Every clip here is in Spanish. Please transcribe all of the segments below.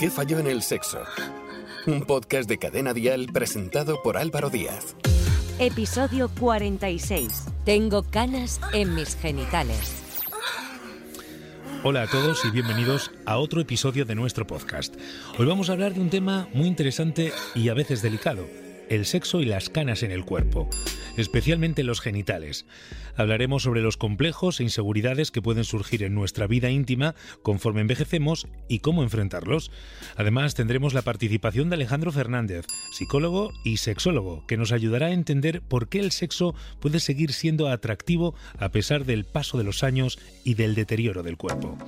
¿Qué falló en el sexo? Un podcast de Cadena Dial presentado por Álvaro Díaz. Episodio 46. Tengo canas en mis genitales. Hola a todos y bienvenidos a otro episodio de nuestro podcast. Hoy vamos a hablar de un tema muy interesante y a veces delicado, el sexo y las canas en el cuerpo, especialmente los genitales. Hablaremos sobre los complejos e inseguridades que pueden surgir en nuestra vida íntima conforme envejecemos y cómo enfrentarlos. Además, tendremos la participación de Alejandro Fernández, psicólogo y sexólogo, que nos ayudará a entender por qué el sexo puede seguir siendo atractivo a pesar del paso de los años y del deterioro del cuerpo.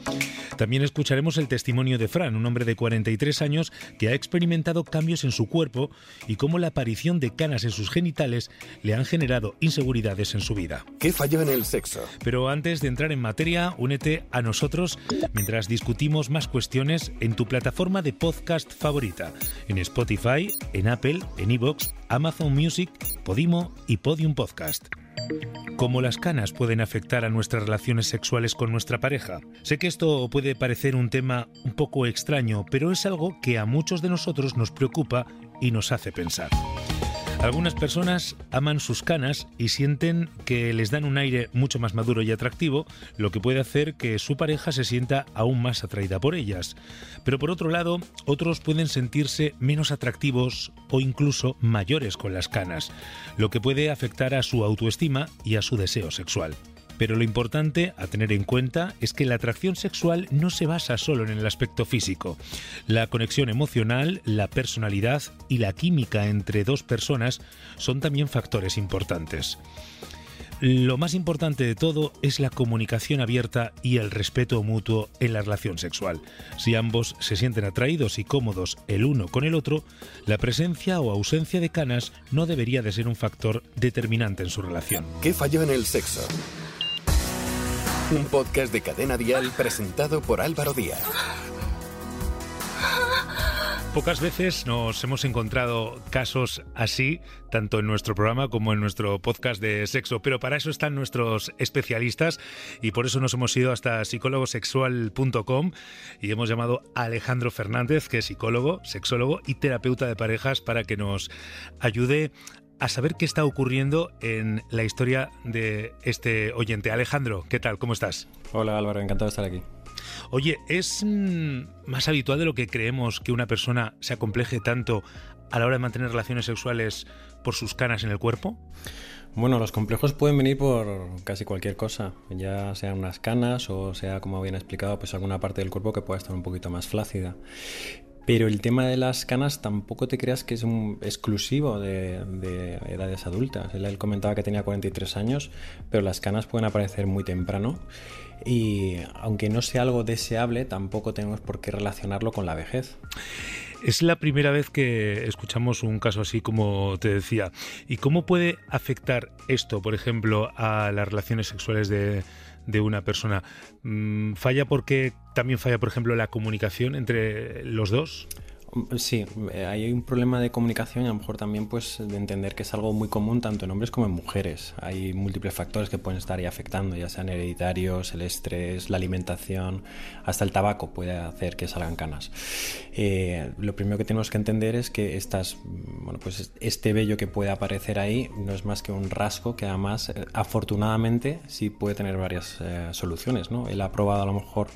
También escucharemos el testimonio de Fran, un hombre de 43 años que ha experimentado cambios en su cuerpo y cómo la aparición de canas en sus genitales le han generado inseguridades en su vida. ¿Qué falló en el sexo? Pero antes de entrar en materia, únete a nosotros mientras discutimos más cuestiones en tu plataforma de podcast favorita, en Spotify, en Apple, en Evox, Amazon Music, Podimo y Podium Podcast. ¿Cómo las canas pueden afectar a nuestras relaciones sexuales con nuestra pareja? Sé que esto puede parecer un tema un poco extraño, pero es algo que a muchos de nosotros nos preocupa y nos hace pensar. Algunas personas aman sus canas y sienten que les dan un aire mucho más maduro y atractivo, lo que puede hacer que su pareja se sienta aún más atraída por ellas. Pero por otro lado, otros pueden sentirse menos atractivos o incluso mayores con las canas, lo que puede afectar a su autoestima y a su deseo sexual. Pero lo importante a tener en cuenta es que la atracción sexual no se basa solo en el aspecto físico. La conexión emocional, la personalidad y la química entre dos personas son también factores importantes. Lo más importante de todo es la comunicación abierta y el respeto mutuo en la relación sexual. Si ambos se sienten atraídos y cómodos el uno con el otro, la presencia o ausencia de canas no debería de ser un factor determinante en su relación. ¿Qué falló en el sexo? Un podcast de Cadena Dial presentado por Álvaro Díaz. Pocas veces nos hemos encontrado casos así, tanto en nuestro programa como en nuestro podcast de sexo, pero para eso están nuestros especialistas y por eso nos hemos ido hasta psicólogosexual.com y hemos llamado a Alejandro Fernández, que es psicólogo, sexólogo y terapeuta de parejas, para que nos ayude a saber qué está ocurriendo en la historia de este oyente. Alejandro, ¿qué tal? ¿Cómo estás? Hola Álvaro, encantado de estar aquí. Oye, ¿es mm, más habitual de lo que creemos que una persona se acompleje tanto a la hora de mantener relaciones sexuales por sus canas en el cuerpo? Bueno, los complejos pueden venir por casi cualquier cosa, ya sean unas canas o sea, como bien explicado, pues alguna parte del cuerpo que pueda estar un poquito más flácida. Pero el tema de las canas tampoco te creas que es un exclusivo de, edades adultas. Él, comentaba que tenía 43 años, pero las canas pueden aparecer muy temprano y aunque no sea algo deseable, tampoco tenemos por qué relacionarlo con la vejez. Es la primera vez que escuchamos un caso así como te decía. ¿Y cómo puede afectar esto, por ejemplo, a las relaciones sexuales de, de una persona. Mm, ¿Falla porque también falla, por ejemplo, la comunicación entre los dos? Sí, eh, hay un problema de comunicación y a lo mejor también pues de entender que es algo muy común tanto en hombres como en mujeres. Hay múltiples factores que pueden estar ahí afectando, ya sean hereditarios, el estrés, la alimentación, hasta el tabaco puede hacer que salgan canas. Eh, lo primero que tenemos que entender es que estas, bueno, pues este vello que puede aparecer ahí no es más que un rasgo que además eh, afortunadamente sí puede tener varias soluciones. ¿no? Él ha probado a lo mejor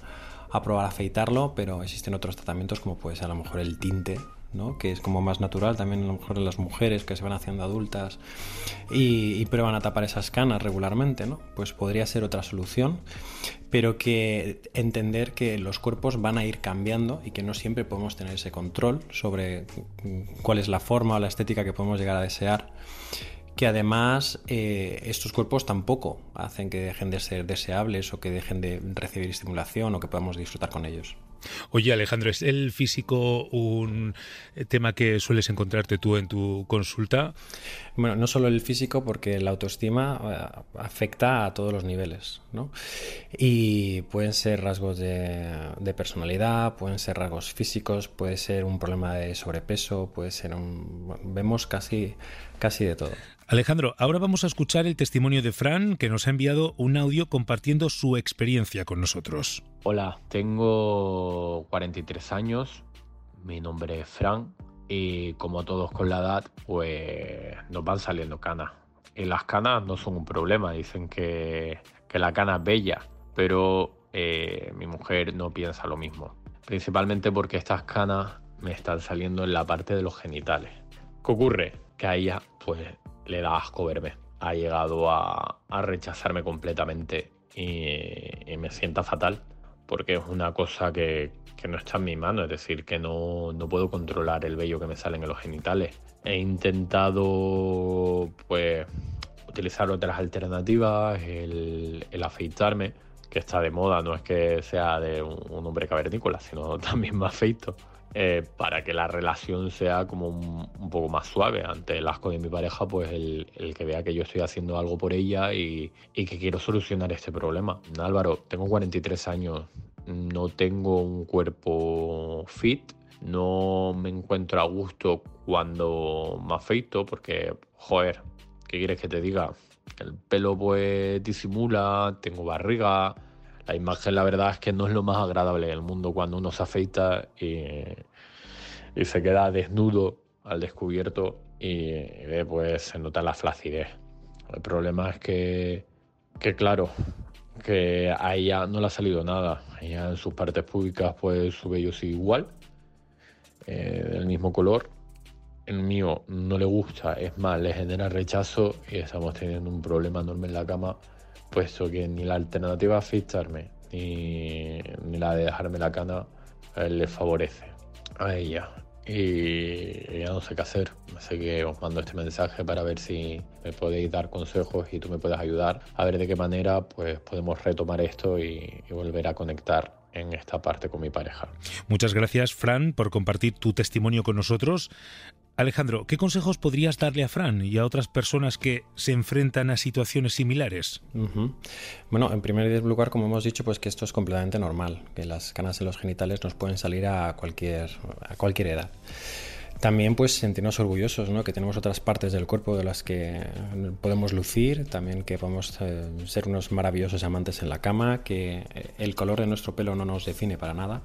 a probar a afeitarlo, pero existen otros tratamientos como puede ser a lo mejor el tinte, ¿no? que es como más natural también a lo mejor en las mujeres que se van haciendo adultas y, prueban a tapar esas canas regularmente, ¿no? pues podría ser otra solución, pero que entender que los cuerpos van a ir cambiando y que no siempre podemos tener ese control sobre cuál es la forma o la estética que podemos llegar a desear que además eh, estos cuerpos tampoco hacen que dejen de ser deseables o que dejen de recibir estimulación o que podamos disfrutar con ellos. Oye Alejandro, ¿es el físico un tema que sueles encontrarte tú en tu consulta? Bueno, no solo el físico, porque la autoestima eh, afecta a todos los niveles, ¿no? Y pueden ser rasgos de, de, personalidad, pueden ser rasgos físicos, puede ser un problema de sobrepeso, puede ser un... vemos casi, casi de todo. Alejandro, ahora vamos a escuchar el testimonio de Fran, que nos ha enviado un audio compartiendo su experiencia con nosotros. Hola, tengo 43 años, mi nombre es Fran y como todos con la edad, pues nos van saliendo canas. Y las canas no son un problema, dicen que, que la cana es bella, pero eh, mi mujer no piensa lo mismo. Principalmente porque estas canas me están saliendo en la parte de los genitales. ¿Qué ocurre? Que a ella pues le da asco verme. Ha llegado a, rechazarme completamente y, me sienta fatal porque es una cosa que, no está en mi mano, es decir, que no, puedo controlar el vello que me sale en los genitales. He intentado pues utilizar otras alternativas, el, afeitarme, que está de moda, no es que sea de un, hombre cavernícola, sino también más feito. Eh, para que la relación sea como un, poco más suave ante el asco de mi pareja, pues el, que vea que yo estoy haciendo algo por ella y, que quiero solucionar este problema. Álvaro, tengo 43 años, no tengo un cuerpo fit, no me encuentro a gusto cuando me afeito porque, joder, ¿qué quieres que te diga? El pelo pues disimula, tengo barriga. La imagen la verdad es que no es lo más agradable del mundo cuando uno se afeita y, se queda desnudo al descubierto y, pues se nota la flacidez. El problema es que, que claro, que a ella no le ha salido nada. Ella en sus partes públicas pues su vello sigue igual, eh, del mismo color, el mío no le gusta, es más, le genera rechazo y estamos teniendo un problema enorme en la cama, puesto que ni la alternativa a fijarme ni, la de dejarme la cana le favorece a ella. Y ya no sé qué hacer. Así que os mando este mensaje para ver si me podéis dar consejos y tú me puedes ayudar a ver de qué manera pues, podemos retomar esto y volver a conectar en esta parte con mi pareja. Muchas gracias, Fran, por compartir tu testimonio con nosotros. Alejandro, ¿qué consejos podrías darle a Fran y a otras personas que se enfrentan a situaciones similares? Bueno, en primer lugar, como hemos dicho, pues que esto es completamente normal, que las canas en los genitales nos pueden salir a cualquier, a cualquier edad. También pues sentirnos orgullosos, ¿no? que tenemos otras partes del cuerpo de las que podemos lucir, también que podemos eh, ser unos maravillosos amantes en la cama, que eh, el color de nuestro pelo no nos define para nada.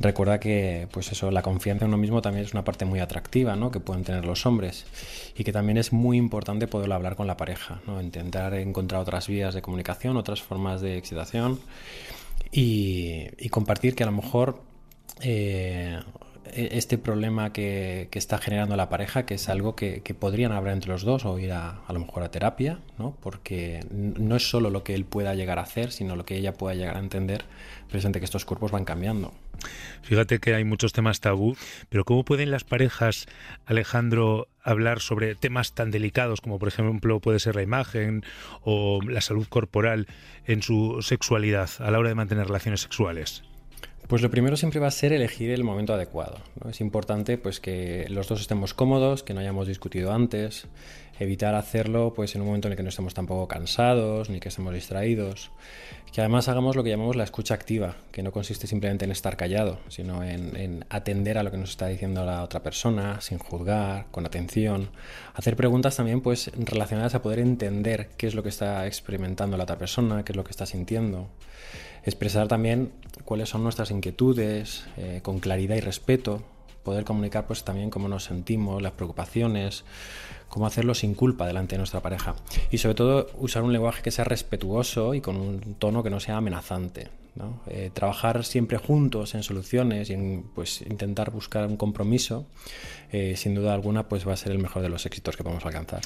Recuerda que pues eso, la confianza en uno mismo también es una parte muy atractiva ¿no? que pueden tener los hombres y que también es muy importante poderlo hablar con la pareja, ¿no? intentar encontrar otras vías de comunicación, otras formas de excitación y, compartir que a lo mejor... Eh, este problema que, está generando la pareja, que es algo que, podrían hablar entre los dos o ir a, a lo mejor a terapia, ¿no? porque no es solo lo que él pueda llegar a hacer, sino lo que ella pueda llegar a entender, presente que estos cuerpos van cambiando. Fíjate que hay muchos temas tabú, pero ¿cómo pueden las parejas, Alejandro, hablar sobre temas tan delicados como por ejemplo puede ser la imagen o la salud corporal en su sexualidad a la hora de mantener relaciones sexuales? Pues lo primero siempre va a ser elegir el momento adecuado. Es importante pues que los dos estemos cómodos, que no hayamos discutido antes, evitar hacerlo pues en un momento en el que no estemos tampoco cansados ni que estemos distraídos, que además hagamos lo que llamamos la escucha activa, que no consiste simplemente en estar callado, sino en, en atender a lo que nos está diciendo la otra persona, sin juzgar, con atención, hacer preguntas también pues relacionadas a poder entender qué es lo que está experimentando la otra persona, qué es lo que está sintiendo. Expresar también cuáles son nuestras inquietudes eh, con claridad y respeto, poder comunicar pues también cómo nos sentimos, las preocupaciones, cómo hacerlo sin culpa delante de nuestra pareja y sobre todo usar un lenguaje que sea respetuoso y con un tono que no sea amenazante. Eh, trabajar siempre juntos en soluciones y en, pues, intentar buscar un compromiso, eh, sin duda alguna, pues va a ser el mejor de los éxitos que podemos alcanzar.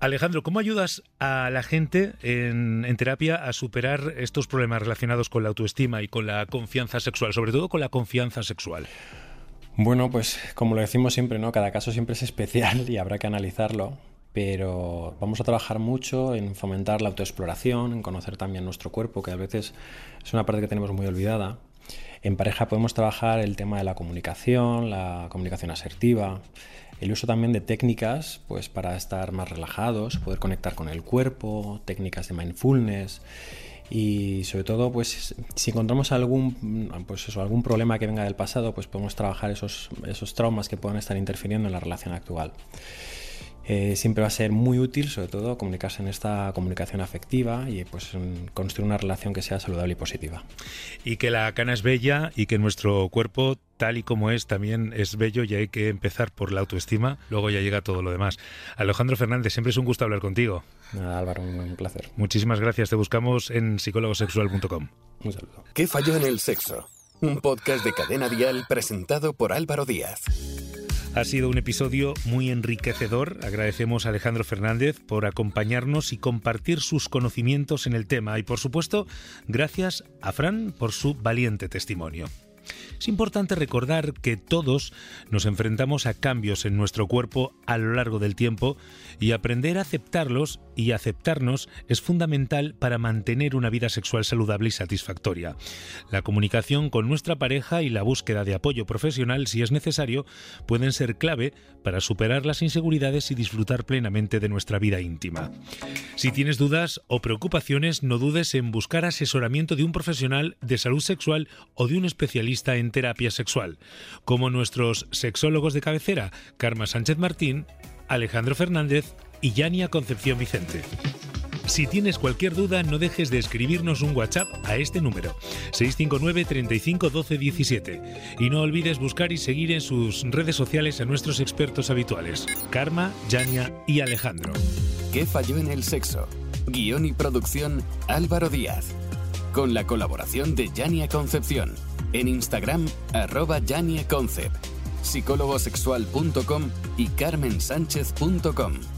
Alejandro, ¿cómo ayudas a la gente en, terapia a superar estos problemas relacionados con la autoestima y con la confianza sexual, sobre todo con la confianza sexual? Bueno, pues como lo decimos siempre, ¿no? Cada caso siempre es especial y habrá que analizarlo, pero vamos a trabajar mucho en fomentar la autoexploración, en conocer también nuestro cuerpo, que a veces es una parte que tenemos muy olvidada. En pareja podemos trabajar el tema de la comunicación, la comunicación asertiva, el uso también de técnicas pues, para estar más relajados, poder conectar con el cuerpo, técnicas de mindfulness y sobre todo pues si encontramos algún pues eso, algún problema que venga del pasado pues podemos trabajar esos, esos traumas que puedan estar interfiriendo en la relación actual eh, siempre va a ser muy útil, sobre todo, comunicarse en esta comunicación afectiva y pues construir una relación que sea saludable y positiva. Y que la cana es bella y que nuestro cuerpo tal y como es también es bello y hay que empezar por la autoestima, luego ya llega todo lo demás. Alejandro Fernández, siempre es un gusto hablar contigo. Nada, Álvaro, un placer. Muchísimas gracias, te buscamos en psicólogosexual.com. Un saludo. ¿Qué falló en el sexo? Un podcast de Cadena Dial presentado por Álvaro Díaz. Ha sido un episodio muy enriquecedor. Agradecemos a Alejandro Fernández por acompañarnos y compartir sus conocimientos en el tema. Y por supuesto, gracias a Fran por su valiente testimonio. Es importante recordar que todos nos enfrentamos a cambios en nuestro cuerpo a lo largo del tiempo y aprender a aceptarlos y aceptarnos es fundamental para mantener una vida sexual saludable y satisfactoria. La comunicación con nuestra pareja y la búsqueda de apoyo profesional, si es necesario, pueden ser clave para superar las inseguridades y disfrutar plenamente de nuestra vida íntima. Si tienes dudas o preocupaciones, no dudes en buscar asesoramiento de un profesional de salud sexual o de un especialista en terapia sexual, como nuestros sexólogos de cabecera, Karma Sánchez Martín, Alejandro Fernández y Yania Concepción Vicente. Si tienes cualquier duda, no dejes de escribirnos un WhatsApp a este número, 659 35 12 17. Y no olvides buscar y seguir en sus redes sociales a nuestros expertos habituales, Karma, Yania y Alejandro. ¿Qué falló en el sexo? Guión y producción Álvaro Díaz. Con la colaboración de Yania Concepción. En Instagram, arroba Concept, psicólogosexual.com y carmensánchez.com.